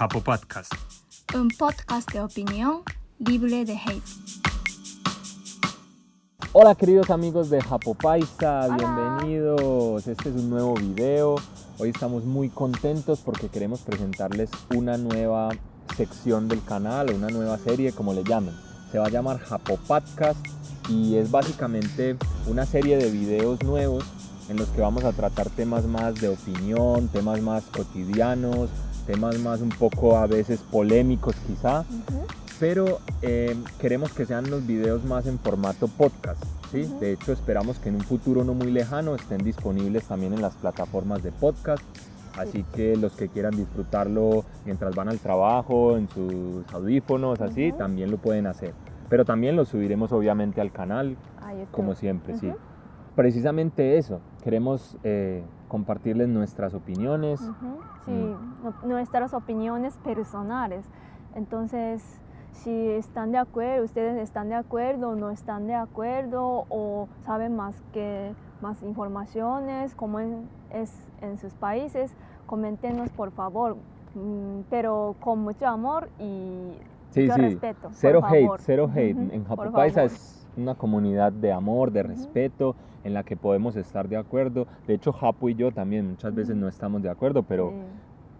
Japo Podcast. Un podcast de opinión libre de hate. Hola queridos amigos de Japo Paisa, bienvenidos. Este es un nuevo video. Hoy estamos muy contentos porque queremos presentarles una nueva sección del canal, una nueva serie, como le llamen. Se va a llamar Japo Podcast y es básicamente una serie de videos nuevos en los que vamos a tratar temas más de opinión, temas más cotidianos, temas más un poco a veces polémicos quizá, pero eh, queremos que sean los videos más en formato podcast. ¿sí? De hecho, esperamos que en un futuro no muy lejano estén disponibles también en las plataformas de podcast. Así que los que quieran disfrutarlo mientras van al trabajo, en sus audífonos, así, también lo pueden hacer. Pero también lo subiremos obviamente al canal, como siempre, sí precisamente eso, queremos eh, compartirles nuestras opiniones. Sí, mm. nuestras opiniones personales. Entonces, si están de acuerdo, ustedes están de acuerdo no están de acuerdo o saben más que más informaciones, como es en sus países, coméntenos por favor, mm, pero con mucho amor y mucho respeto. Cero hate, cero hate. En Japón Paisa es una comunidad de amor, de respeto, en la que podemos estar de acuerdo. De hecho, Japo y yo también muchas veces no estamos de acuerdo, pero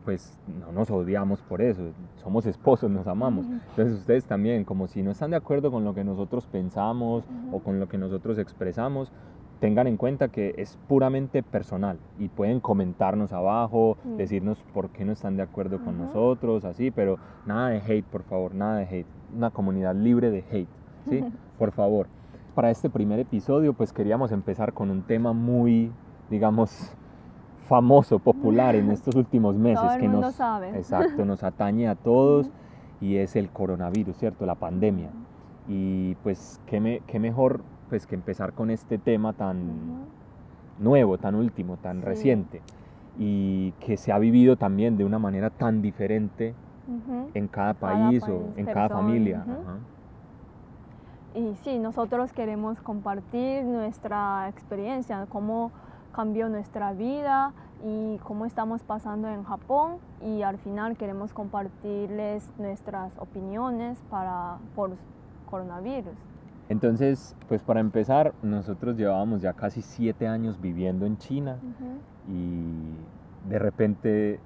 pues no nos odiamos por eso. Somos esposos, nos amamos. Entonces ustedes también, como si no están de acuerdo con lo que nosotros pensamos o con lo que nosotros expresamos, tengan en cuenta que es puramente personal y pueden comentarnos abajo, decirnos por qué no están de acuerdo con nosotros, así, pero nada de hate, por favor, nada de hate. Una comunidad libre de hate. ¿Sí? Por favor. Para este primer episodio, pues queríamos empezar con un tema muy, digamos, famoso, popular en estos últimos meses. Todo el que mundo nos, sabe. Exacto, nos atañe a todos y es el coronavirus, ¿cierto? La pandemia. Y pues, ¿qué, qué mejor pues que empezar con este tema tan nuevo, tan último, tan reciente y que se ha vivido también de una manera tan diferente en cada país, o en cada familia. Y sí, nosotros queremos compartir nuestra experiencia, cómo cambió nuestra vida y cómo estamos pasando en Japón y al final queremos compartirles nuestras opiniones para, por coronavirus. Entonces, pues para empezar, nosotros llevábamos ya casi siete años viviendo en China y de repente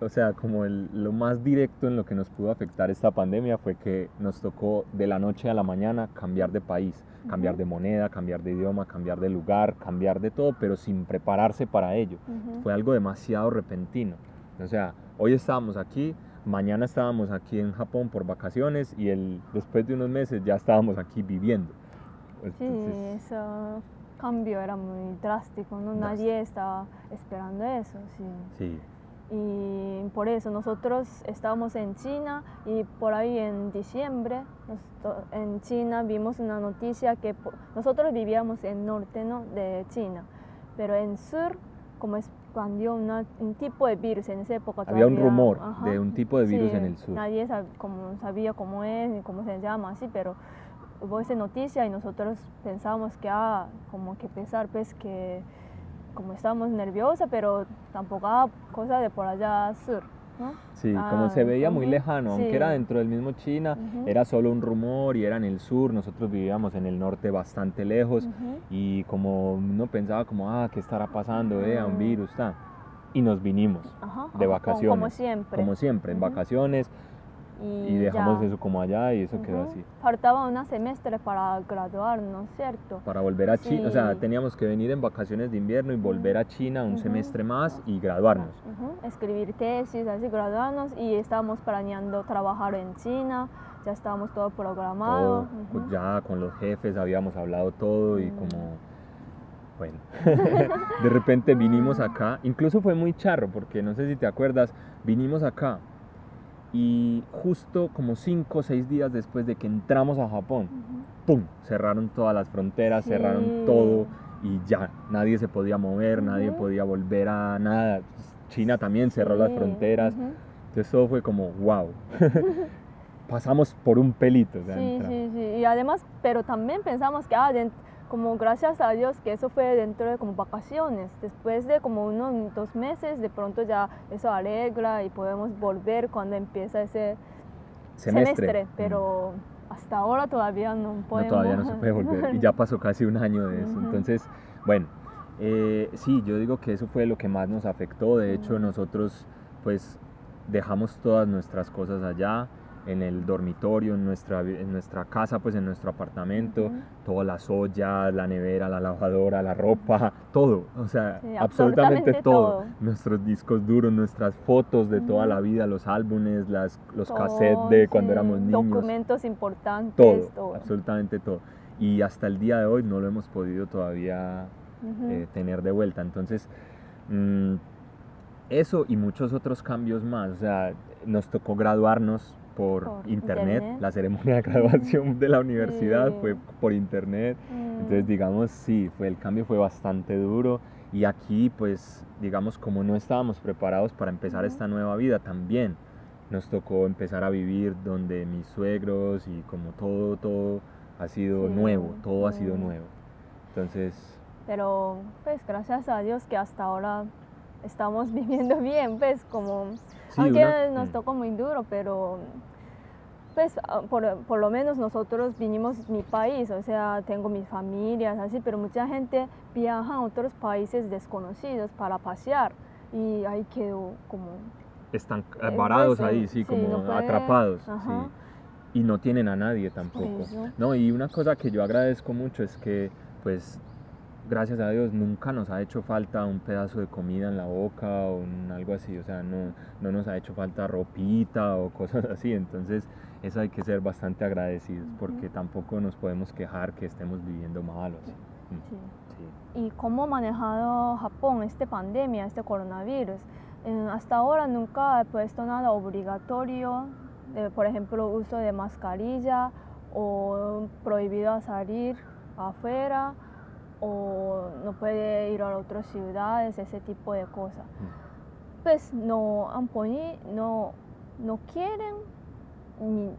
o sea, como lo más directo en lo que nos pudo afectar esta pandemia fue que nos tocó de la noche a la mañana cambiar de país, cambiar de moneda, cambiar de idioma, cambiar de lugar, cambiar de todo, pero sin prepararse para ello. Fue algo demasiado repentino. O sea, hoy estábamos aquí, mañana estábamos aquí en Japón por vacaciones y el, después de unos meses ya estábamos aquí viviendo. sí, eso cambio era muy drástico, ¿no? Nadie estaba esperando eso, sí. Sí y por eso nosotros estábamos en China y por ahí en diciembre en China vimos una noticia que nosotros vivíamos en norte ¿no? de China, pero en sur como expandió un tipo de virus en esa época. Había un rumor de un tipo de virus en el sur. Nadie como sabía cómo es ni cómo se llama así, pero hubo esa noticia y nosotros pensábamos que ah, como que pensar pues que como estábamos nerviosa, pero tampoco ah, cosa de por allá sur. ¿no? Sí, como se ah, veía muy lejano, aunque era dentro del mismo China, era solo un rumor y era en el sur, nosotros vivíamos en el norte bastante lejos y como uno pensaba como, ah, ¿qué estará pasando? Eh, un virus, está. Y nos vinimos de vacaciones. Como siempre. Como siempre, en vacaciones y, dejamos eso como allá y eso quedó así. Faltaba un semestre para graduarnos, ¿cierto? Para volver a China, o sea, teníamos que venir en vacaciones de invierno y volver a China un semestre más y graduarnos. Escribir tesis, así graduarnos y estábamos planeando trabajar en China, ya estábamos todo programado. Pues ya con los jefes habíamos hablado todo y como bueno, de repente vinimos acá, incluso fue muy charro, porque no sé si te acuerdas, vinimos acá y justo como cinco o seis días después de que entramos a Japón, ¡pum! Cerraron todas las fronteras, cerraron todo y ya, nadie se podía mover, nadie podía volver a nada. China también cerró las fronteras. Entonces todo fue como, wow. Pasamos por un pelito. sí, sí, sí. Y además, pero también pensamos que ah, como gracias a Dios que eso fue dentro de como vacaciones. Después de como unos dos meses, de pronto ya eso alegra y podemos volver cuando empieza ese semestre, pero hasta ahora todavía no podemos. No, todavía no se puede volver y ya pasó casi un año de eso. Entonces, bueno, eh, sí, yo digo que eso fue lo que más nos afectó. De hecho, nosotros pues dejamos todas nuestras cosas allá en el dormitorio, en nuestra, en nuestra casa, pues en nuestro apartamento, todas las ollas, la nevera, la lavadora, la ropa, todo, o sea, absolutamente, todo. Nuestros discos duros, nuestras fotos de toda la vida, los álbumes, las, los cassettes de cuando éramos niños. Documentos importantes. Todo, absolutamente todo. Y hasta el día de hoy no lo hemos podido todavía eh, tener de vuelta. Entonces, mm, eso y muchos otros cambios más. O sea, nos tocó graduarnos por, internet. la ceremonia de graduación de la universidad fue por internet. Entonces, mm. digamos, sí, fue, el cambio fue bastante duro. Y aquí, pues, digamos, como no estábamos preparados para empezar esta nueva vida, también nos tocó empezar a vivir donde mis suegros y como todo, todo ha sido nuevo, todo ha sido nuevo. Entonces... Pero, pues, gracias a Dios que hasta ahora estamos viviendo bien, pues, como aunque nos mm. tocó muy duro, pero pues ah, por, lo menos nosotros vinimos mi país, o sea, tengo mis familias, así, pero mucha gente viaja a otros países desconocidos para pasear y ahí quedó como... Están eh, varados ahí, sí, como atrapados. Y no tienen a nadie tampoco. No, y una cosa que yo agradezco mucho es que pues gracias a Dios nunca nos ha hecho falta un pedazo de comida en la boca o algo así, o sea, no, no nos ha hecho falta ropita o cosas así, entonces eso hay que ser bastante agradecidos porque tampoco nos podemos quejar que estemos viviendo mal o así. Mm, ¿Y cómo ha manejado Japón esta pandemia, este coronavirus? Eh, hasta ahora nunca he puesto nada obligatorio, por ejemplo, uso de mascarilla o prohibido salir afuera o no puede ir a otras ciudades, ese tipo de cosas. Mm. Pues no han no, no quieren ni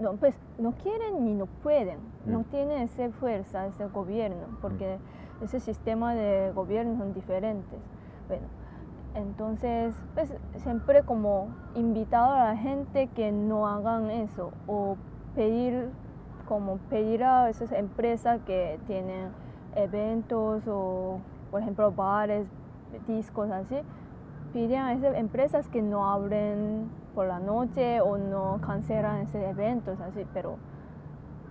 no, pues no quieren ni no pueden, no mm. tienen esa fuerza ese gobierno, porque mm. ese sistema de gobierno son diferentes. Bueno, entonces, pues siempre como invitado a la gente que no hagan eso o pedir como pedir a esas empresas que tienen eventos o, por ejemplo, bares, discos, así, piden a esas empresas que no abren por la noche o no cancelan esos eventos, así, pero,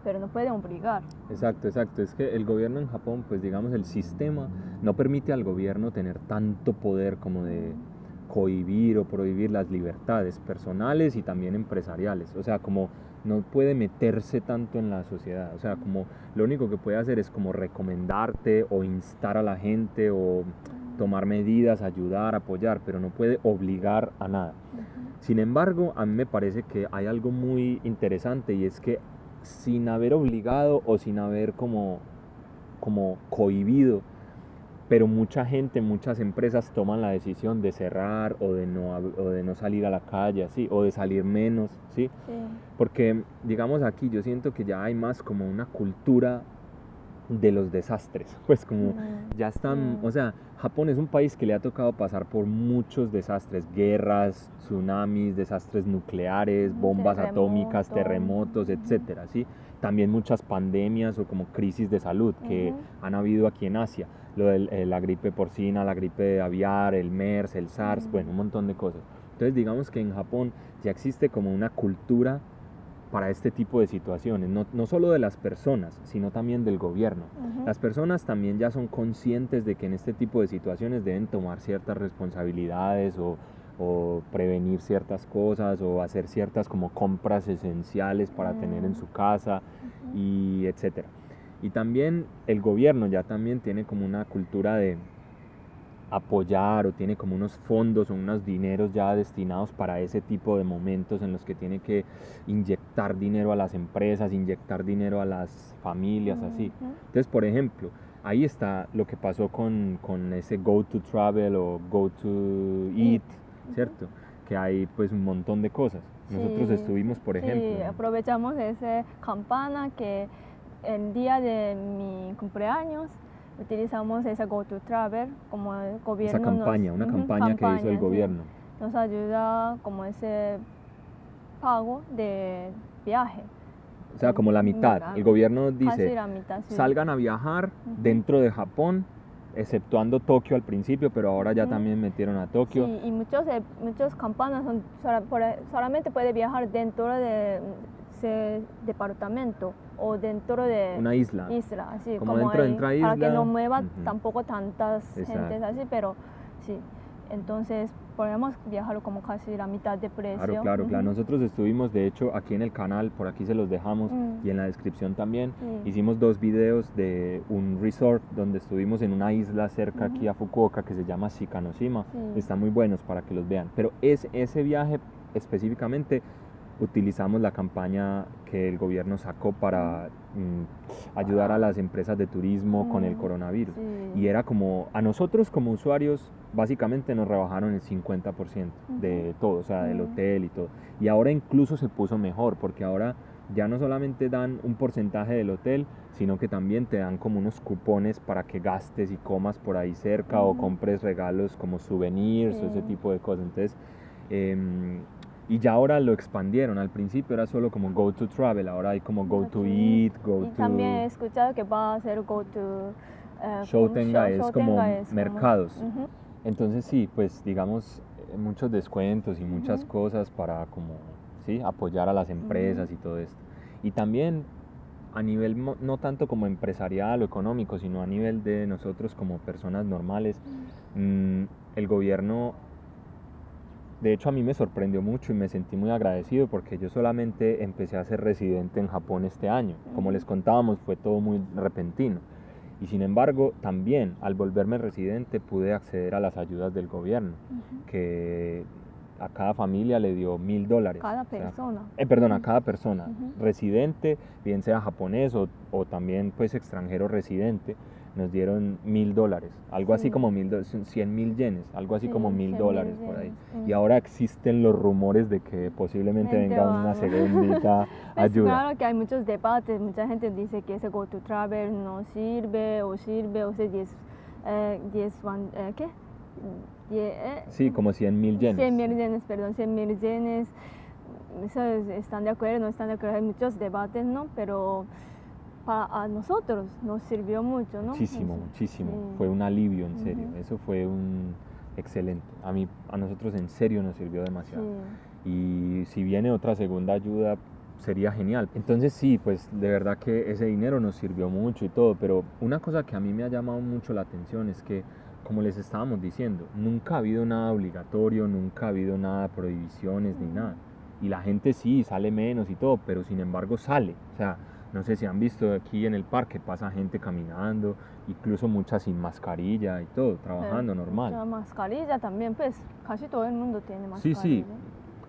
pero no pueden obligar. Exacto, exacto. Es que el gobierno en Japón, pues digamos, el sistema no permite al gobierno tener tanto poder como de cohibir o prohibir las libertades personales y también empresariales. O sea, como no puede meterse tanto en la sociedad. O sea, como lo único que puede hacer es como recomendarte o instar a la gente o tomar medidas, ayudar, apoyar, pero no puede obligar a nada. Sin embargo, a mí me parece que hay algo muy interesante y es que sin haber obligado o sin haber como, como cohibido pero mucha gente, muchas empresas toman la decisión de cerrar o de no, de no salir a la calle, ¿sí? o de salir menos, ¿sí? Porque, digamos, aquí yo siento que ya hay más como una cultura de los desastres, pues como ya están, o sea, Japón es un país que le ha tocado pasar por muchos desastres, guerras, tsunamis, desastres nucleares, bombas atómicas, terremotos, etcétera, ¿sí? También muchas pandemias o como crisis de salud que han habido aquí en Asia lo de eh, la gripe porcina, la gripe aviar, el MERS, el SARS, bueno, un montón de cosas. Entonces digamos que en Japón ya existe como una cultura para este tipo de situaciones, no, no solo de las personas, sino también del gobierno. Las personas también ya son conscientes de que en este tipo de situaciones deben tomar ciertas responsabilidades o, o prevenir ciertas cosas o hacer ciertas como compras esenciales para tener en mm. su casa y etcétera. Y también el gobierno ya también tiene como una cultura de apoyar o tiene como unos fondos o unos dineros ya destinados para ese tipo de momentos en los que tiene que inyectar dinero a las empresas, inyectar dinero a las familias, así. Entonces, por ejemplo, ahí está lo que pasó con, con ese Go to Travel o Go to Eat, ¿cierto? Que hay pues un montón de cosas. Nosotros estuvimos, por ejemplo. Sí, aprovechamos esa campana que el día de mi cumpleaños utilizamos esa Go to Travel como el gobierno Esa campaña, nos, una campaña, que hizo el sí. gobierno. nos ayuda como ese pago de viaje. O sea, como la mitad. El gobierno dice, mitad, sí. salgan a viajar dentro de Japón, exceptuando Tokio al principio, pero ahora ya también metieron a Tokio. Sí, y muchos, eh, muchos campanas son, solamente puede viajar dentro de ese departamento o dentro de Una isla. isla, así Como como, dentro de ahí, otra para que isla. no mueva Ujú. tampoco tantas Exacto. gentes así, pero sí. Entonces podemos viajar como casi la mitad de precio. Claro, claro, claro. Ujú. Nosotros estuvimos, de hecho, aquí en el canal, por aquí se los dejamos Mm. y en la descripción también. Hicimos dos videos de un resort donde estuvimos en una isla cerca aquí a Fukuoka que se llama Shikanoshima. Están muy buenos para que los vean. Pero es, ese viaje específicamente utilizamos la campaña que el gobierno sacó para mm, ayudar a las empresas de turismo con el Mm, coronavirus. sí. Y era como, a nosotros como usuarios, básicamente nos rebajaron el 50% de todo, o sea, del Ujú. hotel y todo. Y ahora incluso se puso mejor, porque ahora ya no solamente dan un porcentaje del hotel, sino que también te dan como unos cupones para que gastes y comas por ahí cerca o Ujú. compres regalos como souvenirs o ese Sí. tipo de cosas. Entonces, em, y ya ahora lo expandieron. Al principio era solo como go to travel, ahora hay como go to eat, go y to... también he escuchado que va a hacer go to eh, Shoutenga como es como Shoutenga es como- mercados. Ujú. Entonces sí, pues digamos eh, muchos descuentos y muchas Ujú. cosas para como sí, apoyar a las empresas y todo esto. Y también a nivel no tanto como empresarial o económico, sino a nivel de nosotros como personas normales, mm, el gobierno de hecho a mí me sorprendió mucho y me sentí muy agradecido porque yo solamente empecé a ser residente en Japón este año. Como les contábamos, fue todo muy repentino. Y sin embargo, también al volverme residente pude acceder a las ayudas del gobierno, que a cada familia le dio mil dólares. Cada O sea, persona. eh, perdón, a cada persona, residente, bien sea japonés o, o también pues extranjero residente, nos dieron mil dólares, algo así Sí. como mil, cien mil yenes, algo así Sí, como mil 100.000 dólares por ahí. Y ahora existen los rumores de que posiblemente Mente venga una van. segundita Pues ayuda. claro que hay muchos debates, mucha gente dice que ese Go to Travel no sirve o sirve, o sea, 10, eh, 10 van- eh, ¿qué? Eh, Sí, como cien mil yenes. 100 mil yenes, perdón, 100 mil yenes. Están de acuerdo, no están de acuerdo, hay muchos debates, ¿no? Pero para a nosotros nos sirvió mucho, ¿no? Muchísimo, Eso, muchísimo. sí. Fue un alivio, en serio. Ujú. Eso fue un excelente. A mí, a nosotros en serio nos sirvió demasiado. Sí. Y si viene otra segunda ayuda, sería genial. Entonces sí, pues de verdad que ese dinero nos sirvió mucho y todo. Pero una cosa que a mí me ha llamado mucho la atención es que, como les estábamos diciendo, nunca ha habido nada obligatorio, nunca ha habido nada de prohibiciones ni nada. Y la gente sí sale menos y todo, pero sin embargo sale. O sea, no sé si han visto aquí en el parque, pasa gente caminando, incluso muchas sin mascarilla y todo, trabajando normal. La mascarilla también, pues casi todo el mundo tiene Sí, mascarilla. sí.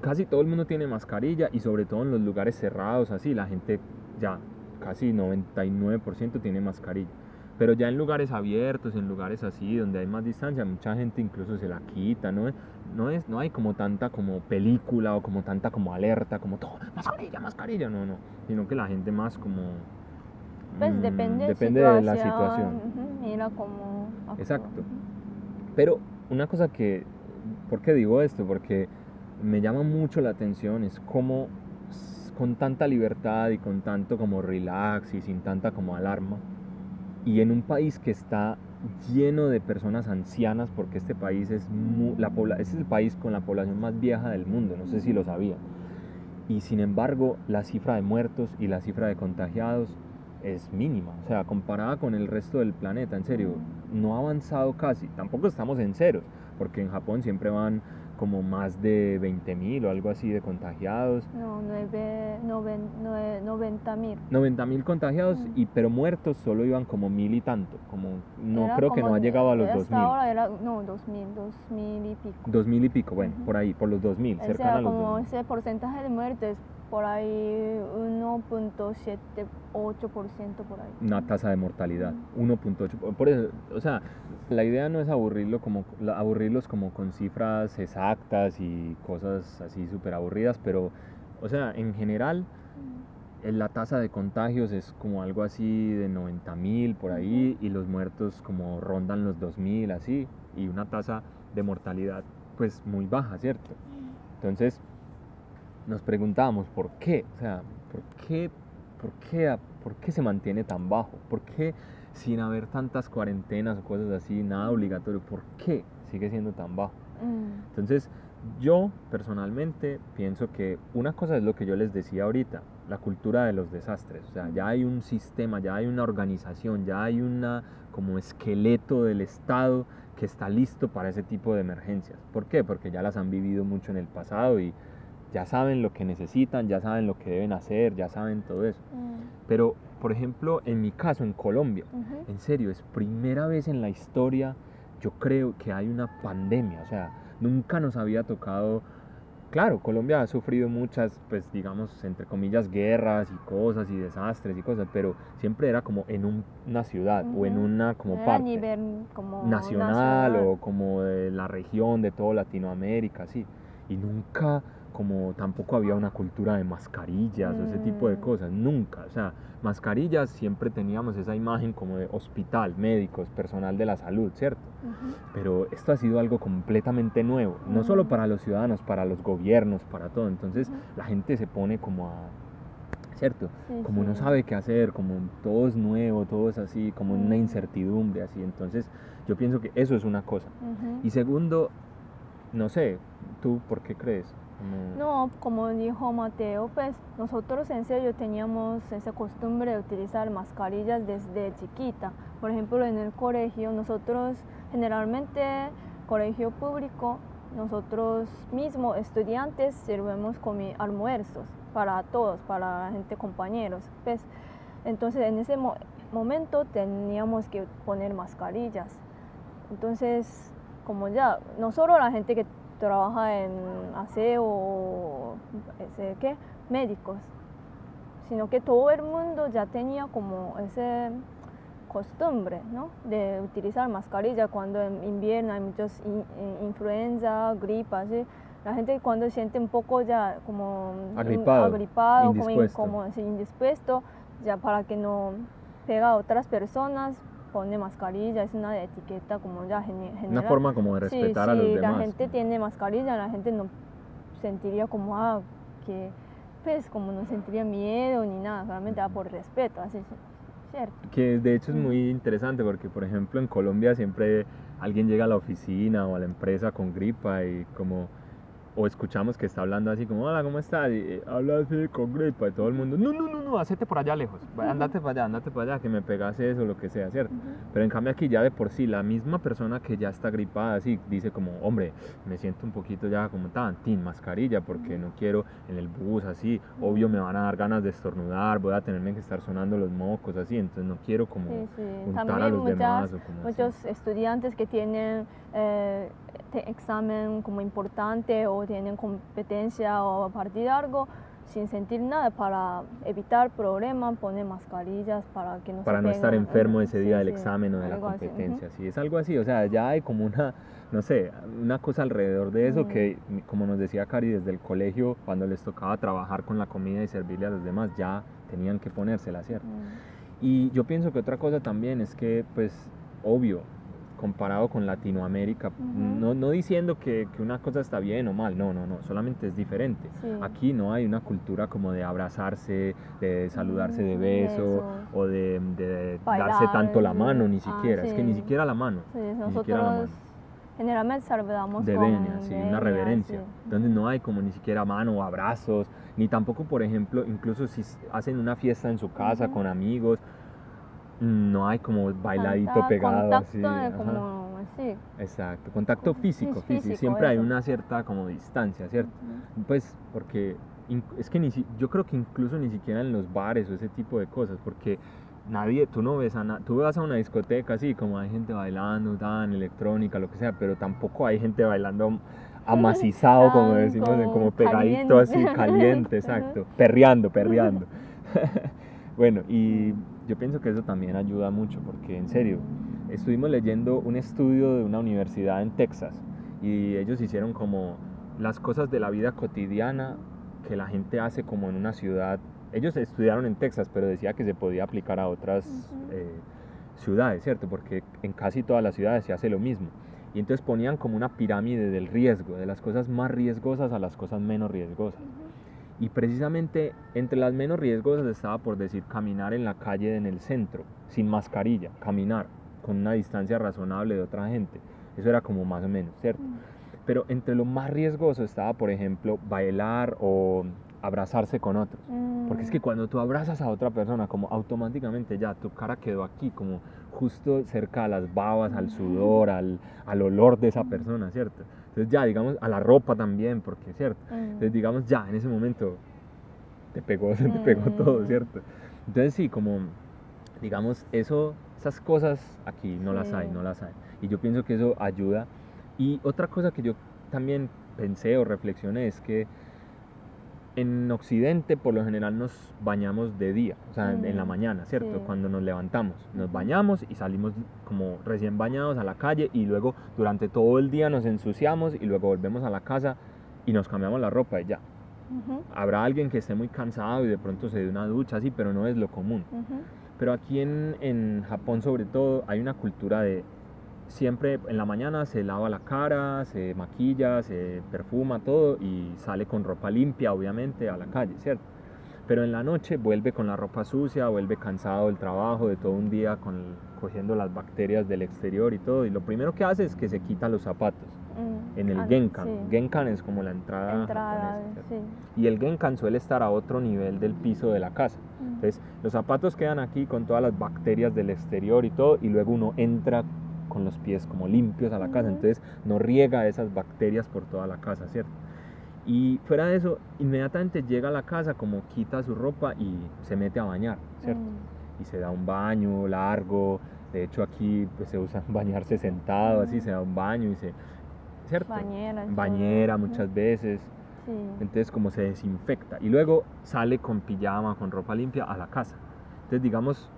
Casi todo el mundo tiene mascarilla y sobre todo en los lugares cerrados, así, la gente ya casi 99% tiene mascarilla. Pero ya en lugares abiertos, en lugares así, donde hay más distancia, mucha gente incluso se la quita, ¿no? No, es, no hay como tanta como película o como tanta como alerta, como todo, mascarilla, mascarilla, no, no. Sino que la gente más como... Pues mm, depende, depende de la situación. Mira cómo. Exacto. Pero una cosa que, ¿por qué digo esto? Porque me llama mucho la atención es cómo con tanta libertad y con tanto como relax y sin tanta como alarma, y en un país que está lleno de personas ancianas, porque este país es, mu- la este es el país con la población más vieja del mundo, no sé si lo sabían, y sin embargo la cifra de muertos y la cifra de contagiados es mínima, o sea, comparada con el resto del planeta, en serio, no ha avanzado casi, tampoco estamos en ceros, porque en Japón siempre van como más de 20.000 o algo así de contagiados, No, nueve, noven, nueve- 90 mil. 90.000 contagiados, Mm. y, pero muertos solo iban como mil y tanto, como no Era creo que no como ha llegado a los hasta 2.000. ahora era, no, 2000, 2000 y pico. 2.000 y pico, bueno, Ujú. por ahí, por los 2.000, O cercano sea, a los como 2.000. ese porcentaje de muertes, por ahí 1.78% por ahí. una tasa de mortalidad, 1.8. Por eso, o sea, la idea no es aburrirlo como, aburrirlos como con cifras exactas y cosas así súper aburridas, pero, o sea, en general, eh, la tasa de contagios es como algo así de 90 mil por ahí y los muertos como rondan los 2 mil así y una tasa de mortalidad pues muy baja, ¿cierto? Entonces nos preguntábamos por qué, o sea, por qué, por qué, por qué se mantiene tan bajo, por qué sin haber tantas cuarentenas o cosas así, nada obligatorio, por qué sigue siendo tan bajo. Mm. Entonces, yo personalmente pienso que una cosa es lo que yo les decía ahorita, la cultura de los desastres. O sea, ya hay un sistema, ya hay una organización, ya hay una como esqueleto del Estado que está listo para ese tipo de emergencias. ¿Por qué? Porque ya las han vivido mucho en el pasado y ya saben lo que necesitan, ya saben lo que deben hacer, ya saben todo eso. Mm. Pero, por ejemplo, en mi caso, en Colombia, Ujú. en serio, es primera vez en la historia, yo creo que hay una pandemia, o sea, nunca nos había tocado, claro, Colombia ha sufrido muchas, pues digamos, entre comillas, guerras y cosas y desastres y cosas, pero siempre era como en un- una ciudad o en una como Era a parte nivel como nacional, nacional. o como de la región de toda Latinoamérica, sí, y nunca como tampoco había una cultura de mascarillas o ese tipo de Mm. cosas, nunca, o sea, mascarillas siempre teníamos esa imagen como de hospital, médicos, personal de la salud, ¿cierto? Ujú. Pero esto ha sido algo completamente nuevo, no solo Mm. para los ciudadanos, para los gobiernos, para todo, entonces Ujú. la gente se pone como a, ¿cierto? Sí, Como no sí. sabe qué hacer, como todo es nuevo, todo es así, como una Mm. incertidumbre, así, entonces yo pienso que eso es una cosa. Y segundo, no sé, ¿tú por qué crees? No, como dijo Mateo, pues nosotros en serio teníamos esa costumbre de utilizar mascarillas desde chiquita. Por ejemplo, en el colegio, nosotros generalmente, colegio público, nosotros mismos, estudiantes, servimos comi- almuerzos para todos, para la gente, compañeros. Pues, entonces, en ese mo- momento teníamos que poner mascarillas. Entonces, como ya, no solo la gente que trabaja en aseo o ese, ¿qué? médicos, sino que todo el mundo ya tenía como esa costumbre ¿no? de utilizar mascarilla cuando en invierno hay muchos in- eh, influenza, gripas, ¿sí? la gente cuando siente un poco ya como in- Agripado, agripado como, in- indispuesto. como así, indispuesto, ya para que no pega a otras personas, pone mascarilla, es una etiqueta como ya gene- general. Una forma como de Sí, respetar a los si demás. la gente tiene mascarilla, la gente no sentiría como, ah, que, pues, como no sentiría miedo ni nada, solamente va por respeto, así, sí, ¿cierto? Que de hecho es Mm. muy interesante porque, por ejemplo, en Colombia siempre alguien llega a la oficina o a la empresa con gripa y como, o escuchamos que está hablando así como, hola, ¿cómo estás? Y eh, habla así con gripa y todo el mundo, no, no, no, no, hacete por allá lejos, andate para allá, andate para allá, que me pegas eso, lo que sea, ¿cierto? Pero en cambio aquí ya de por sí, la misma persona que ya está gripada, así, dice como, hombre, me siento un poquito ya como tan, tin, mascarilla, porque no quiero en el bus, así, obvio me van a dar ganas de estornudar, voy a tenerme que estar sonando los mocos, así, entonces no quiero como Sí, sí. juntar a También los muchas, demás o como así. muchos estudiantes que tienen eh, examen como importante o tienen competencia o partir algo sin sentir nada para evitar problemas, ponen mascarillas para que no para se no estar enfermo ese sí, día del sí, examen o de la así, competencia, sí, es algo así, o sea, ya hay como una, no sé, una cosa alrededor de eso Mm. que, como nos decía Cari, desde el colegio, cuando les tocaba trabajar con la comida y servirle a los demás, ya tenían que ponérsela, ¿cierto? Mm. Y yo pienso que otra cosa también es que, pues, obvio, comparado con Latinoamérica, Ujú. no, no diciendo que, que una cosa está bien o mal, no, no, no, solamente es diferente. Sí. Aquí no hay una cultura como de abrazarse, de saludarse de Mm, beso o de, de darse tanto la mano, ni ah, siquiera, es que ni sí. siquiera la mano. Sí, Ni siquiera la mano. nosotros generalmente saludamos De venia, sí, una reverencia. sí. Entonces no hay como ni siquiera mano o abrazos, ni tampoco, por ejemplo, incluso si hacen una fiesta en su casa con amigos, no hay como bailadito Contacto, pegado así. contacto, ajá. como así. Exacto, contacto físico, físico. físico, Siempre hay una cierta como distancia, ¿cierto? Pues porque es que ni si- yo creo que incluso ni siquiera en los bares o ese tipo de cosas, porque nadie, tú no ves a na- tú vas a una discoteca así, como hay gente bailando, tan electrónica, lo que sea, pero tampoco hay gente bailando amacizado, como decimos, como como pegadito así, caliente. caliente, exacto, perreando, perreando. bueno, y yo pienso que eso también ayuda mucho, porque en serio, estuvimos leyendo un estudio de una universidad en Texas y ellos hicieron como las cosas de la vida cotidiana que la gente hace como en una ciudad ellos estudiaron en Texas, pero decía que se podía aplicar a otras eh, ciudades, ¿cierto? Porque en casi todas las ciudades se hace lo mismo. Y entonces ponían como una pirámide del riesgo, de las cosas más riesgosas a las cosas menos riesgosas. Y precisamente entre las menos riesgosas estaba por decir caminar en la calle en el centro, sin mascarilla, caminar con una distancia razonable de otra gente. Eso era como más o menos, ¿cierto? Mm. Pero entre lo más riesgoso estaba, por ejemplo, bailar o abrazarse con otros. Porque es que Mm. cuando tú abrazas a otra persona, como automáticamente ya tu cara quedó aquí, como justo cerca a las babas, al sudor, al, al olor de esa persona, ¿cierto? Entonces ya, digamos, a la ropa también, porque, ¿cierto? Mm. Entonces, digamos, ya, en ese momento te pegó, se te pegó todo, Mm. ¿cierto? Entonces, sí, como, digamos, eso, esas cosas aquí no las hay, Sí. no las hay. Y yo pienso que eso ayuda. Y otra cosa que yo también pensé o reflexioné es que en Occidente por lo general nos bañamos de día, o sea, en- en la Mm, mañana, ¿cierto? sí. Cuando nos levantamos, nos bañamos y salimos como recién bañados a la calle y luego durante todo el día nos ensuciamos y luego volvemos a la casa y nos cambiamos la ropa y ya. Ujú, Habrá alguien que esté muy cansado y de pronto se dé una ducha así, pero no es lo común. ujú. Pero aquí en, en Japón sobre todo hay una cultura de siempre en la mañana se lava la cara, se maquilla, se perfuma todo y sale con ropa limpia obviamente a la calle, ¿cierto? Pero en la noche vuelve con la ropa sucia, vuelve cansado del trabajo, de todo un día con, cogiendo las bacterias del exterior y todo. Y lo primero que hace es que se quita los zapatos Mm, en el ah, genkan. sí. Genkan es como la entrada, Entrada, japonesa, ¿cierto? sí. Y el genkan suele estar a otro nivel del piso de la casa. Mm. Entonces, los zapatos quedan aquí con todas las bacterias del exterior y todo, y luego uno entra con los pies como limpios a la casa, entonces no riega esas bacterias por toda la casa, ¿cierto? Y fuera de eso, inmediatamente llega a la casa, como quita su ropa y se mete a bañar, ¿cierto? Mm. Y se da un baño largo, de hecho aquí pues, se usa bañarse sentado, así Ujú. se da un baño y se... ¿Cierto? Bañera. Bañera Ujú. muchas veces, Sí. entonces como se desinfecta y luego sale con pijama, con ropa limpia a la casa. Entonces digamos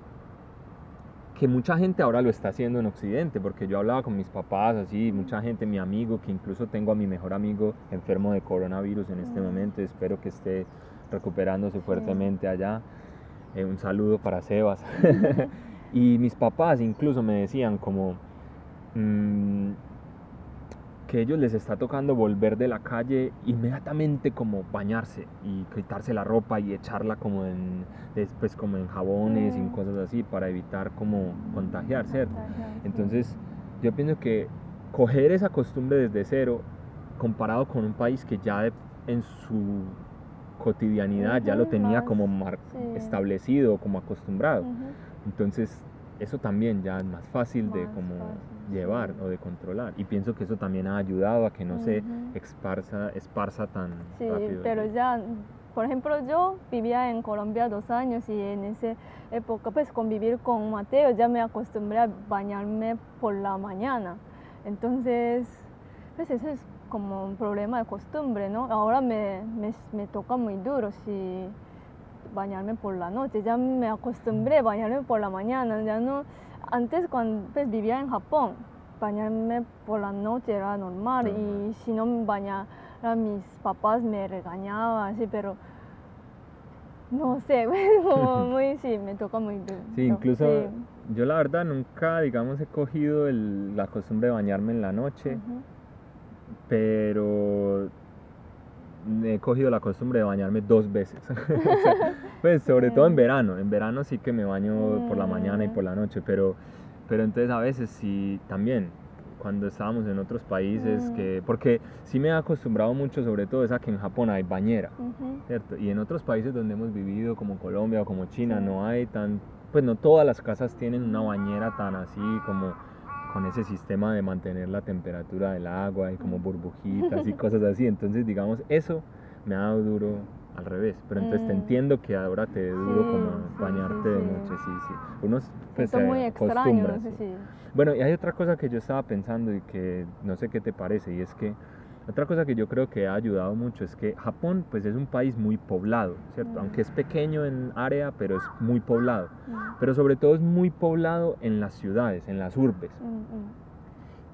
que mucha gente ahora lo está haciendo en Occidente, porque yo hablaba con mis papás, así, mucha gente, mi amigo, que incluso tengo a mi mejor amigo enfermo de coronavirus en este Mm. momento, espero que esté recuperándose fuertemente allá. Eh, un saludo para Sebas. y mis papás incluso me decían como mm, que ellos les está tocando volver de la calle inmediatamente como bañarse y quitarse la ropa y echarla como en después como en jabones y Mm. cosas así para evitar como contagiar, ¿cierto? Entonces yo pienso que coger esa costumbre desde cero comparado con un país que ya de- en su cotidianidad ya lo tenía más, como mar- sí. establecido, como acostumbrado. Ujú. Entonces, eso también ya es más fácil de Más como fácil, llevar o de controlar. Y pienso que eso también ha ayudado a que no se esparza, esparza tan Sí, rápido. pero ya, por ejemplo, yo vivía en Colombia dos años y en esa época, pues convivir con Mateo, ya me acostumbré a bañarme por la mañana. Entonces, pues ese es como un problema de costumbre, ¿no? Ahora me, me, me toca muy duro si bañarme por la noche, ya me acostumbré a bañarme por la mañana, ya no, antes cuando pues, vivía en Japón, bañarme por la noche era normal Normal. y si no me bañaba mis papás me regañaban, así, pero no sé, como muy, sí, me toca muy duro. Sí, incluso Sí. yo la verdad nunca, digamos, he cogido el- la costumbre de bañarme en la noche, Ujú. pero he cogido la costumbre de bañarme dos veces. Pues sobre todo en verano. En verano sí que me baño por la mañana y Mm. por la noche, pero, pero entonces a veces sí también cuando estábamos en otros países Mm. que porque sí me he acostumbrado mucho sobre todo es a que en Japón hay bañera, Ujú. ¿cierto? Y en otros países donde hemos vivido como Colombia o como China Sí. no hay tan pues no todas las casas tienen una bañera tan así como con ese sistema de mantener la temperatura del agua y como burbujitas y cosas así. Entonces, digamos, eso me ha dado duro al revés. Pero entonces te Mm. entiendo que ahora te duro Sí, como bañarte sí, de sí. noche, sí, sí. Unos pues se muy extraño, no sé si... Bueno, y hay otra cosa que yo estaba pensando y que no sé qué te parece, y es que otra cosa que yo creo que ha ayudado mucho es que Japón pues es un país muy poblado, ¿cierto? Mm. Aunque es pequeño en área, pero es muy poblado. Mm, Pero sobre todo es muy poblado en las ciudades, en las urbes. mm, mm.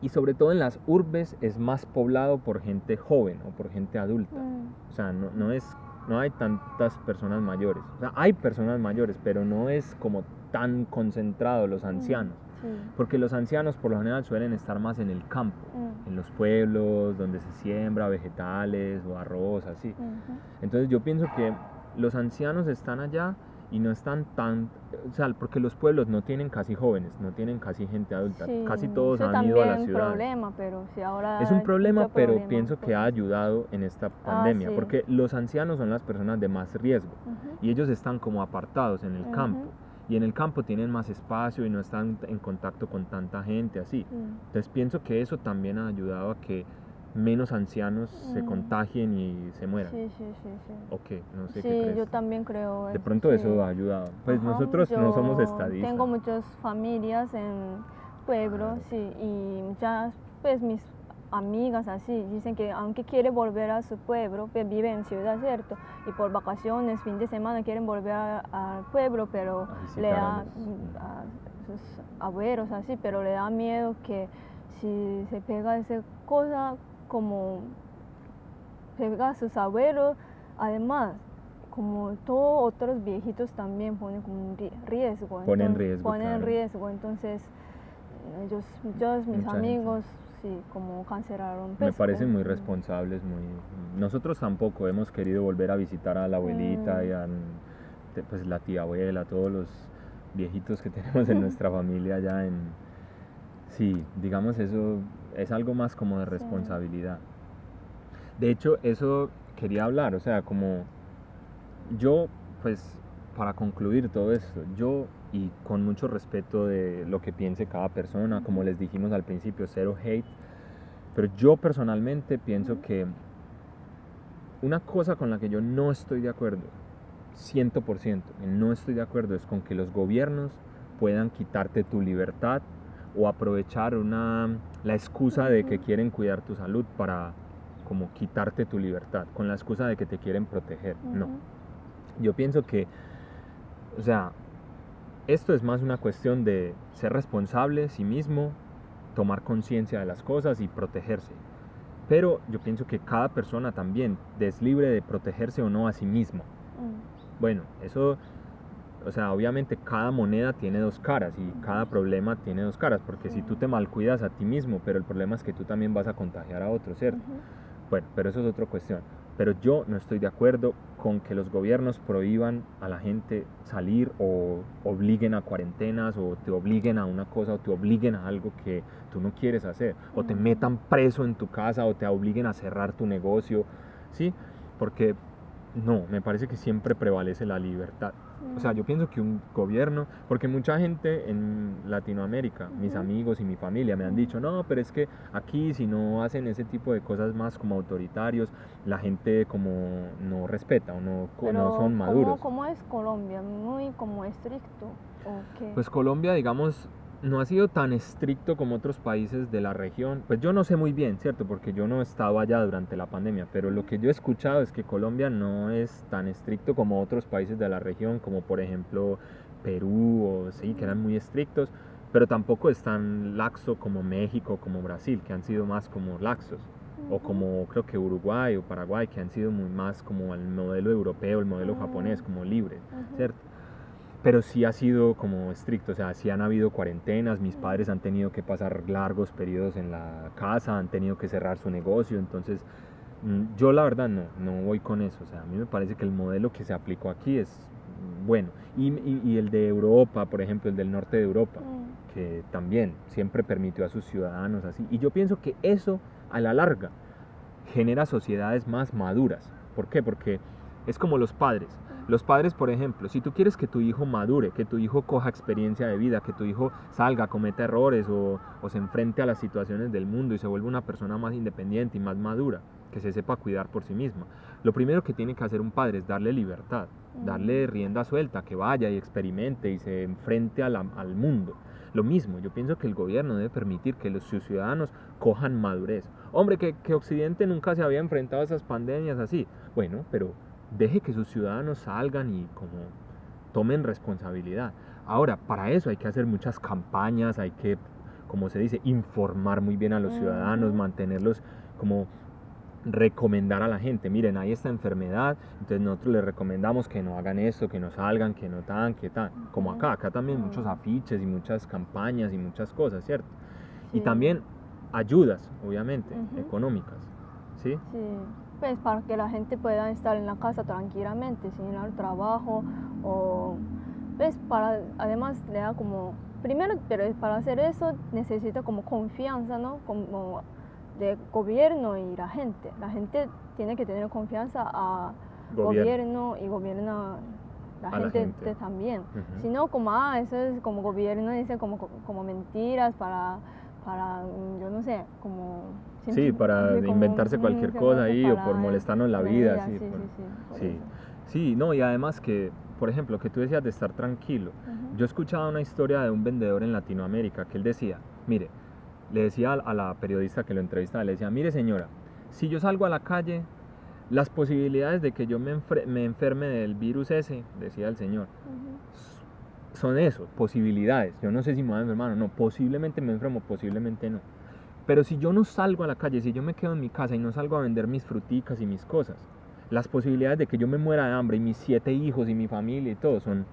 Y sobre todo en las urbes es más poblado por gente joven o por gente adulta. Mm, O sea, no, no es no hay tantas personas mayores. O sea, hay personas mayores, pero no es como tan concentrado los ancianos. Sí. Porque los ancianos por lo general suelen estar más en el campo, Mm. en los pueblos donde se siembra vegetales o arroz, así. Ujú. Entonces yo pienso que los ancianos están allá y no están tan, o sea, porque los pueblos no tienen casi jóvenes, no tienen casi gente adulta, Sí, casi todos han ido a la ciudad. problema, pero si ahora Es un problema, pero problema, pienso que pues. ha ayudado en esta pandemia, sí. porque los ancianos son las personas de más riesgo Ujú. y ellos están como apartados en el Ujú. campo y en el campo tienen más espacio y no están en contacto con tanta gente así. Sí. Entonces pienso que eso también ha ayudado a que menos ancianos se Mm. contagien y se mueran. Sí, sí, sí, sí. ¿O qué? No sé qué Sí, crees. yo también creo De eso, pronto sí. eso ha ayudado. Pues Ajá, nosotros no somos estadistas. Tengo muchas familias en pueblos sí, y muchas, pues mis amigas así, dicen que aunque quiere volver a su pueblo, pues vive en ciudad, ¿cierto? Y por vacaciones, fin de semana quieren volver al pueblo, pero le da a sus abuelos así, pero le da miedo que si se pega esa cosa como pega a sus abuelos, además como todos otros viejitos también ponen como riesgo. Ponen riesgo, Ponen claro. riesgo, entonces ellos, muchos mis Mucha gente. Sí, como cancelaron. Me pues, parecen muy responsables, muy... Nosotros tampoco hemos querido volver a visitar a la abuelita Mm. y a pues, la tía abuela, todos los viejitos que tenemos en nuestra familia allá en... Sí, digamos eso es algo más como de responsabilidad. De hecho, eso quería hablar, o sea, como yo, pues, para concluir todo esto, yo, y con mucho respeto de lo que piense cada persona, como les dijimos al principio, cero hate, pero yo personalmente pienso que una cosa con la que yo no estoy de acuerdo, 100%, que no estoy de acuerdo, es con que los gobiernos puedan quitarte tu libertad o aprovechar una, la excusa de que quieren cuidar tu salud para como quitarte tu libertad, con la excusa de que te quieren proteger. No. Yo pienso que, o sea, esto es más una cuestión de ser responsable sí mismo, tomar conciencia de las cosas y protegerse. Pero yo pienso que cada persona también es libre de protegerse o no a sí mismo. Mm. Bueno, eso, o sea, obviamente cada moneda tiene dos caras y cada problema tiene dos caras, porque si tú te malcuidas a ti mismo, pero el problema es que tú también vas a contagiar a otros, ¿cierto? Ujú. Bueno, pero eso es otra cuestión. Pero yo no estoy de acuerdo con que los gobiernos prohíban a la gente salir o obliguen a cuarentenas o te obliguen a una cosa o te obliguen a algo que tú no quieres hacer o te metan preso en tu casa o te obliguen a cerrar tu negocio, ¿sí? Porque no, me parece que siempre prevalece la libertad. O sea, yo pienso que un gobierno, porque mucha gente en Latinoamérica, mis amigos y mi familia me han dicho, no, pero es que aquí si no hacen ese tipo de cosas más como autoritarios, la gente como no respeta o no, co- no Pero, son ¿cómo- maduros. ¿cómo, es Colombia? ¿Muy como estricto? ¿O qué? Pues Colombia, digamos, no ha sido tan estricto como otros países de la región. Pues yo no sé muy bien, ¿cierto? Porque yo no estaba allá durante la pandemia, pero lo que yo he escuchado es que Colombia no es tan estricto como otros países de la región, como por ejemplo Perú o sí, que eran muy estrictos, pero tampoco es tan laxo como México, como Brasil, que han sido más como laxos. O como creo que Uruguay o Paraguay, que han sido muy más como el modelo europeo, el modelo Mm. japonés, como libre. ¿cierto? Pero sí ha sido como estricto, o sea, sí han habido cuarentenas, mis padres han tenido que pasar largos periodos en la casa, han tenido que cerrar su negocio, entonces mm, yo la verdad no, no voy con eso, o sea, a mí me parece que el modelo que se aplicó aquí es bueno. Y, y- y el de Europa, por ejemplo, el del norte de Europa, Mm. que también siempre permitió a sus ciudadanos así. Y yo pienso que eso, a la larga, genera sociedades más maduras. ¿Por qué? Porque es como los padres. Los padres, por ejemplo, si tú quieres que tu hijo madure, que tu hijo coja experiencia de vida, que tu hijo salga, cometa errores o, o se enfrente a las situaciones del mundo y se vuelva una persona más independiente y más madura, que se sepa cuidar por sí misma, lo primero que tiene que hacer un padre es darle libertad, darle rienda suelta, que vaya y experimente y se enfrente a la- al mundo. Lo mismo, yo pienso que el gobierno debe permitir que los, sus ciudadanos cojan madurez. Hombre, que, que Occidente nunca se había enfrentado a esas pandemias así. Bueno, pero deje que sus ciudadanos salgan y como tomen responsabilidad. Ahora, para eso hay que hacer muchas campañas, hay que, como se dice, informar muy bien a los ciudadanos, mantenerlos como recomendar a la gente, miren, hay esta enfermedad, entonces nosotros les recomendamos que no hagan esto, que no salgan, que no tan, que tan, como acá, acá también muchos afiches y muchas campañas y muchas cosas, ¿cierto? Y también ayudas, obviamente, económicas, ¿sí? Sí, pues para que la gente pueda estar en la casa tranquilamente, sin ir al trabajo o pues para además le da como primero, pero para hacer eso necesita como confianza, ¿no? Como de gobierno y la gente. La gente tiene que tener confianza a Gobierno. gobierno, y gobierno la A la gente, también. Si no, como, ah, eso es como gobierno, dice como, como mentiras para, para, yo no sé, como... Sí, para inventarse cualquier cosa ahí o por molestarnos la la vida, sí, sí, por- sí, sí, no, y además que, por ejemplo, que tú decías de estar tranquilo. Ujú. Yo escuchaba una historia de un vendedor en Latinoamérica que él decía, mire, le decía a la periodista que lo entrevistaba, le decía, mire señora, si yo salgo a la calle, las posibilidades de que yo me, me enferme del virus ese, decía el señor, son eso, posibilidades. Yo no sé si me voy a enfermar o no, posiblemente me enfermo, posiblemente no. Pero si yo no salgo a la calle, si yo me quedo en mi casa y no salgo a vender mis fruticas y mis cosas, las posibilidades de que yo me muera de hambre y mis siete hijos y mi familia y todo son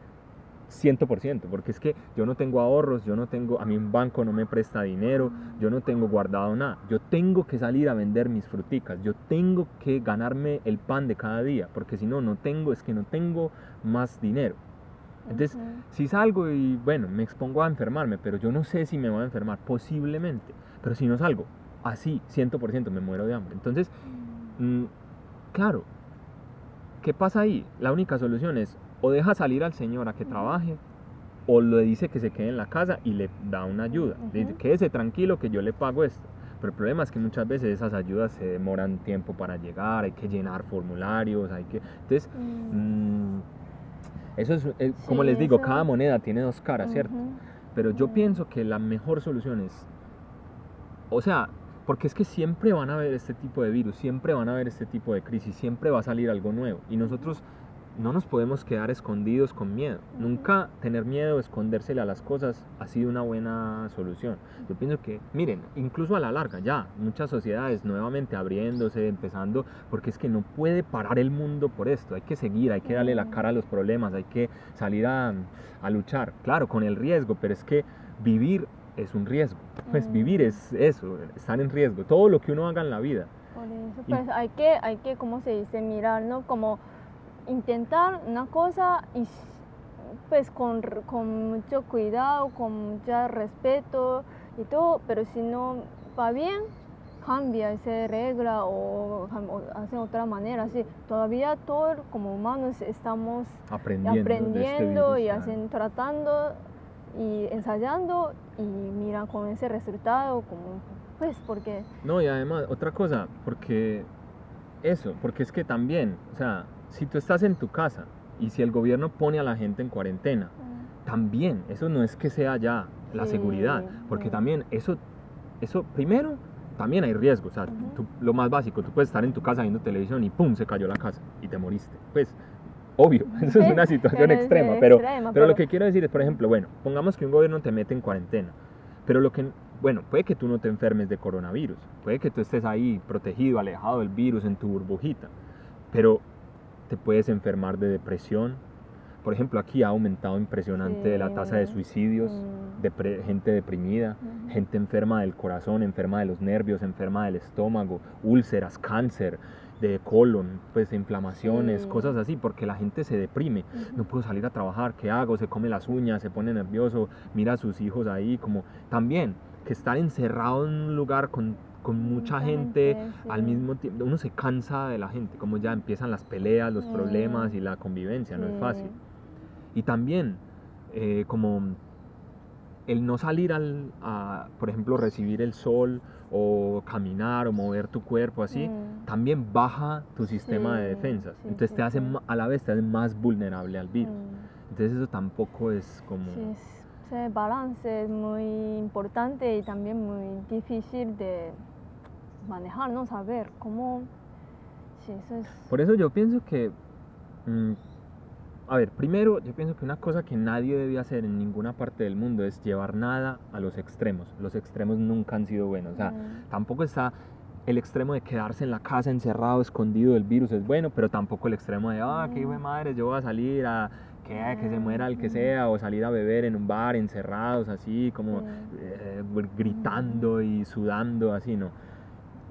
100%, porque es que yo no tengo ahorros, yo no tengo, a mí un banco no me presta dinero, yo no tengo guardado nada, yo tengo que salir a vender mis fruticas, yo tengo que ganarme el pan de cada día, porque si no, no tengo, es que no tengo más dinero. Entonces, Ujú. si salgo y bueno, me expongo a enfermarme, pero yo no sé si me voy a enfermar, posiblemente. Pero si no salgo, así, 100% me muero de hambre. Entonces, mm, claro, ¿qué pasa ahí? La única solución es o deja salir al señor a que Ujú. trabaje o le dice que se quede en la casa y le da una ayuda. Le dice, quédese tranquilo que yo le pago esto. Pero el problema es que muchas veces esas ayudas se demoran tiempo para llegar, hay que llenar formularios, hay que... Entonces, Mm. mm, eso es, eh, como Sí, les digo, eso- cada moneda tiene dos caras, ¿cierto? Pero yo pienso que la mejor solución es, o sea, porque es que siempre van a haber este tipo de virus, siempre van a haber este tipo de crisis, siempre va a salir algo nuevo. Y nosotros no nos podemos quedar escondidos con miedo. Nunca tener miedo, escondérsele a las cosas ha sido una buena solución. Yo pienso que, miren, incluso a la larga, ya, muchas sociedades nuevamente abriéndose, empezando, porque es que no puede parar el mundo por esto. Hay que seguir, hay que darle la cara a los problemas, hay que salir a, a luchar. Claro, con el riesgo, pero es que vivir es un riesgo. Pues vivir es eso, estar en riesgo. Todo lo que uno haga en la vida. Por eso, Y- pues hay que, hay que, ¿cómo se dice? Mirar, ¿no? Como intentar una cosa y pues con, con mucho cuidado, con mucho respeto y todo, pero si no va bien, cambia esa regla o, o hace otra manera. Así, todavía todos como humanos estamos Aprendiendo, este virus, y hacen, tratando y ensayando y mira con ese resultado como pues porque No, y además, otra cosa, porque eso, porque es que también, o sea, si tú estás en tu casa y si el gobierno pone a la gente en cuarentena, también, eso no es que sea ya la Sí, seguridad, porque sí. también eso, eso, primero, también hay riesgo, o sea, Ujú. tú- lo más básico, tú puedes estar en tu casa viendo televisión y ¡pum! se cayó la casa y te moriste. Pues, obvio, eso es una situación Pero es extrema, pero, extrema, pero lo pero- que quiero decir es, por ejemplo, bueno, pongamos que un gobierno te mete en cuarentena, pero lo que, bueno, puede que tú no te enfermes de coronavirus, puede que tú estés ahí protegido, alejado del virus en tu burbujita, pero te puedes enfermar de depresión. Por ejemplo, aquí ha aumentado impresionante la tasa de suicidios, Mm. depre- gente deprimida, gente enferma del corazón, enferma de los nervios, enferma del estómago, úlceras, cáncer, de colon, pues inflamaciones, Sí. cosas así, porque la gente se deprime. No puedo salir a trabajar, ¿qué hago? Se come las uñas, se pone nervioso, mira a sus hijos ahí, como también que estar encerrado en un lugar con, con mucha, gente, gente, al sí. mismo tiempo, uno se cansa de la gente, como ya empiezan las peleas, los Mm. problemas y la convivencia, no es Sí. fácil. Y también, eh, como el no salir al, a, por ejemplo, recibir el sol o caminar o mover tu cuerpo así, también baja tu sistema de Sí, defensas. sí, Entonces sí, te hace, sí. a la vez te hace más vulnerable al virus. Entonces eso tampoco es como... Sí, es- ese balance es muy importante y también muy difícil de manejar, no saber cómo. Sí, eso es. Por eso yo pienso que... mm, a ver, primero yo pienso que una cosa que nadie debe hacer en ninguna parte del mundo es llevar nada a los extremos. Los extremos nunca han sido buenos. O sea, Mm. tampoco está el extremo de quedarse en la casa encerrado, escondido del virus es bueno, pero tampoco el extremo de, ah, qué hijo de madre, yo voy a salir a que, que se muera el que sea, o salir a beber en un bar encerrados así, como eh, gritando y sudando, así, ¿no?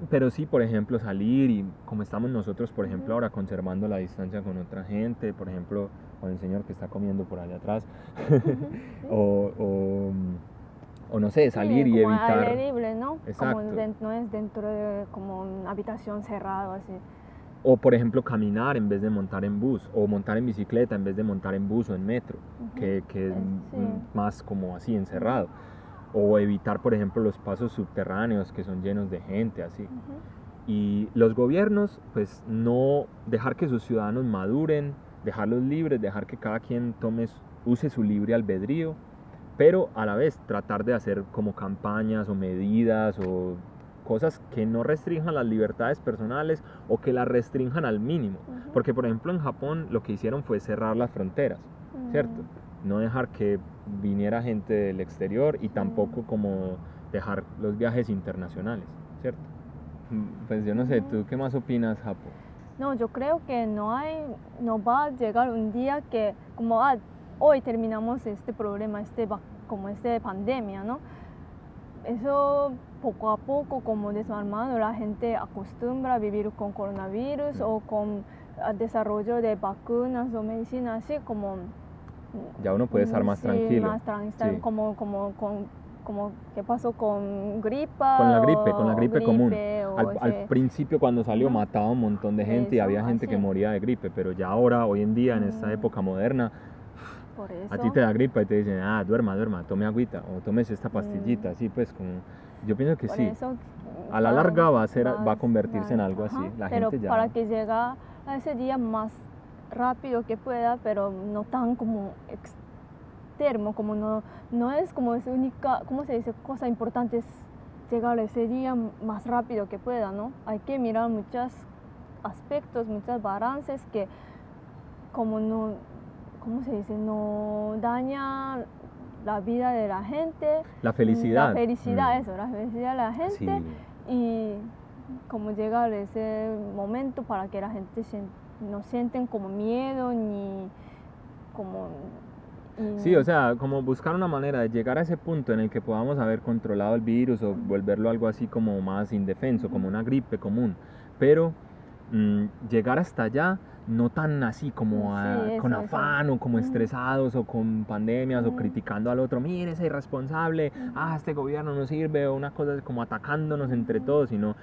Pero sí, por ejemplo, salir y como estamos nosotros, por ejemplo, ahora conservando la distancia con otra gente, por ejemplo, con el señor que está comiendo por allá atrás, o, o, o, no sé, salir Sí, y como evitar... aire libre, ¿no? Como Exacto. den- no es dentro de como una habitación cerrada así. O por ejemplo caminar en vez de montar en bus, o montar en bicicleta en vez de montar en bus o en metro, que, que es sí. más como así encerrado. O evitar por ejemplo los pasos subterráneos que son llenos de gente así. Y los gobiernos pues no dejar que sus ciudadanos maduren, dejarlos libres, dejar que cada quien tome, use su libre albedrío, pero a la vez tratar de hacer como campañas o medidas o cosas que no restrinjan las libertades personales o que las restrinjan al mínimo. Porque por ejemplo en Japón lo que hicieron fue cerrar las fronteras, ¿cierto? Mm. No dejar que viniera gente del exterior y tampoco como dejar los viajes internacionales, ¿cierto? Mm, Pues yo no sé, ¿tú qué más opinas, Japo? No, yo creo que no hay, no va a llegar un día que, como ah, hoy terminamos este problema, este, como este pandemia, ¿no? Eso poco a poco, como desarmado, la gente acostumbra a vivir con coronavirus Mm. o con ah, desarrollo de vacunas o medicinas, así como... Ya uno puede estar más sí, tranquilo. más tranquilo, Sí. como, como, con, como, ¿qué pasó con gripa? Con la gripe, con la o gripe común. Al, al principio cuando salió mataba un montón de gente y Eso, había gente que así. moría de gripe, pero ya ahora, hoy en día, en esta Mm. época moderna, por eso. a ti te da gripa y te dicen, ah, duerma, duerma, tome agüita o tomes esta pastillita, Mm. así pues como, yo pienso que Por sí. eso, A la larga va a ser- va a más- convertirse en más- algo así, ajá, la pero gente ya- para que llegue a ese día más rápido que pueda, pero no tan como externo, como no, no es como es única, ¿cómo se dice? Cosa importante es llegar ese día más rápido que pueda, ¿no? Hay que mirar muchos aspectos, muchos balances que como no, ¿cómo se dice? No daña la vida de la gente, La felicidad. la felicidad, Mm. eso, la felicidad de la gente Sí. y como llegar ese momento para que la gente sien- no sienten como miedo ni como... y- Sí, o sea, como buscar una manera de llegar a ese punto en el que podamos haber controlado el virus o volverlo algo así como más indefenso, como una gripe común. Pero mm, llegar hasta allá no tan así como a- Sí, eso, con eso. afán o como estresados o con pandemias o Ujú. criticando al otro, mire ese irresponsable, ah, este gobierno no sirve o una cosa como atacándonos entre todos, sino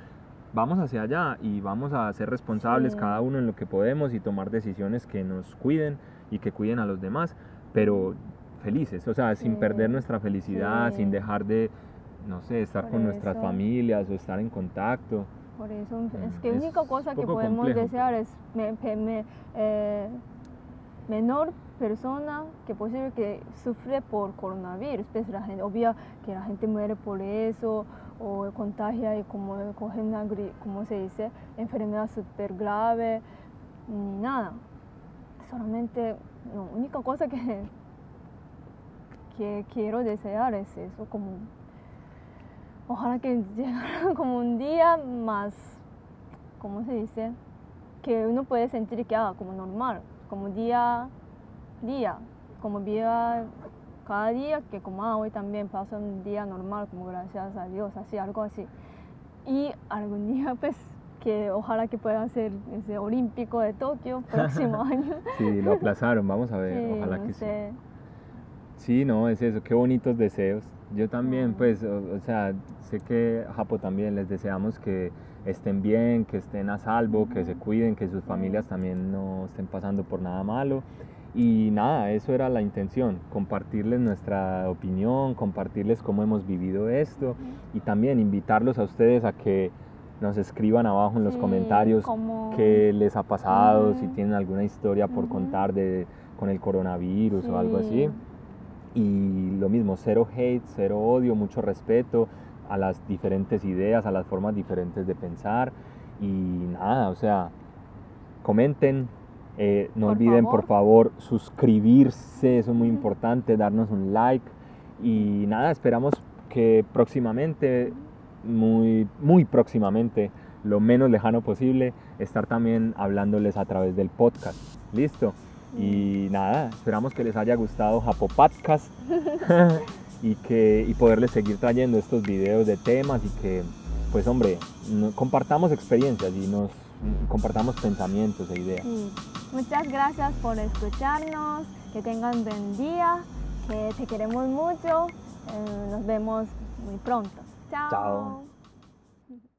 vamos hacia allá y vamos a ser responsables Sí. cada uno en lo que podemos y tomar decisiones que nos cuiden y que cuiden a los demás, pero felices, o sea, sin Sí. perder nuestra felicidad, Sí. sin dejar de, no sé, estar Por con nuestras eso. familias o estar en contacto. Por eso es que la única cosa que podemos complejo. desear es me- me- eh, menor persona que posible que sufre por coronavirus. Pues la gente, obvio que la gente muere por eso o contagia y como coge una, ¿cómo se dice? Enfermedad súper grave, ni nada. Solamente, la única cosa que, que quiero desear es eso, como ojalá que llegara como un día más, ¿cómo se dice? Que uno puede sentir que haga como normal, como día, día, como día, cada día que como ah, hoy también pasa un día normal, como gracias a Dios, así, algo así. Y algún día pues que ojalá que pueda ser ese olímpico de Tokio próximo año. Sí, lo aplazaron, vamos a ver, Sí, ojalá no que sí. sé. Sí, no, es eso, qué bonitos deseos. Yo también, Mm. pues, o, o sea, sé que Japo también les deseamos que estén bien, que estén a salvo, que se cuiden, que sus familias también no estén pasando por nada malo. Y nada, eso era la intención, compartirles nuestra opinión, compartirles cómo hemos vivido esto y también invitarlos a ustedes a que nos escriban abajo en los Sí, comentarios como- qué les ha pasado, si tienen alguna historia por contar de, con el coronavirus o algo así. Y lo mismo, cero hate, cero odio, mucho respeto a las diferentes ideas, a las formas diferentes de pensar. Y nada, o sea, comenten. eh, no Por olviden, por favor, suscribirse, eso es muy importante, darnos un like. Y nada, esperamos que próximamente, muy, muy próximamente, lo menos lejano posible, estar también hablándoles a través del podcast. ¿Listo? Y nada, esperamos que les haya gustado Japo Podcast y, que, y poderles seguir trayendo estos videos de temas y que, pues hombre, compartamos experiencias y nos compartamos pensamientos e ideas. Sí. Muchas gracias por escucharnos, que tengan buen día, que te queremos mucho, eh, nos vemos muy pronto. Chao. Chao.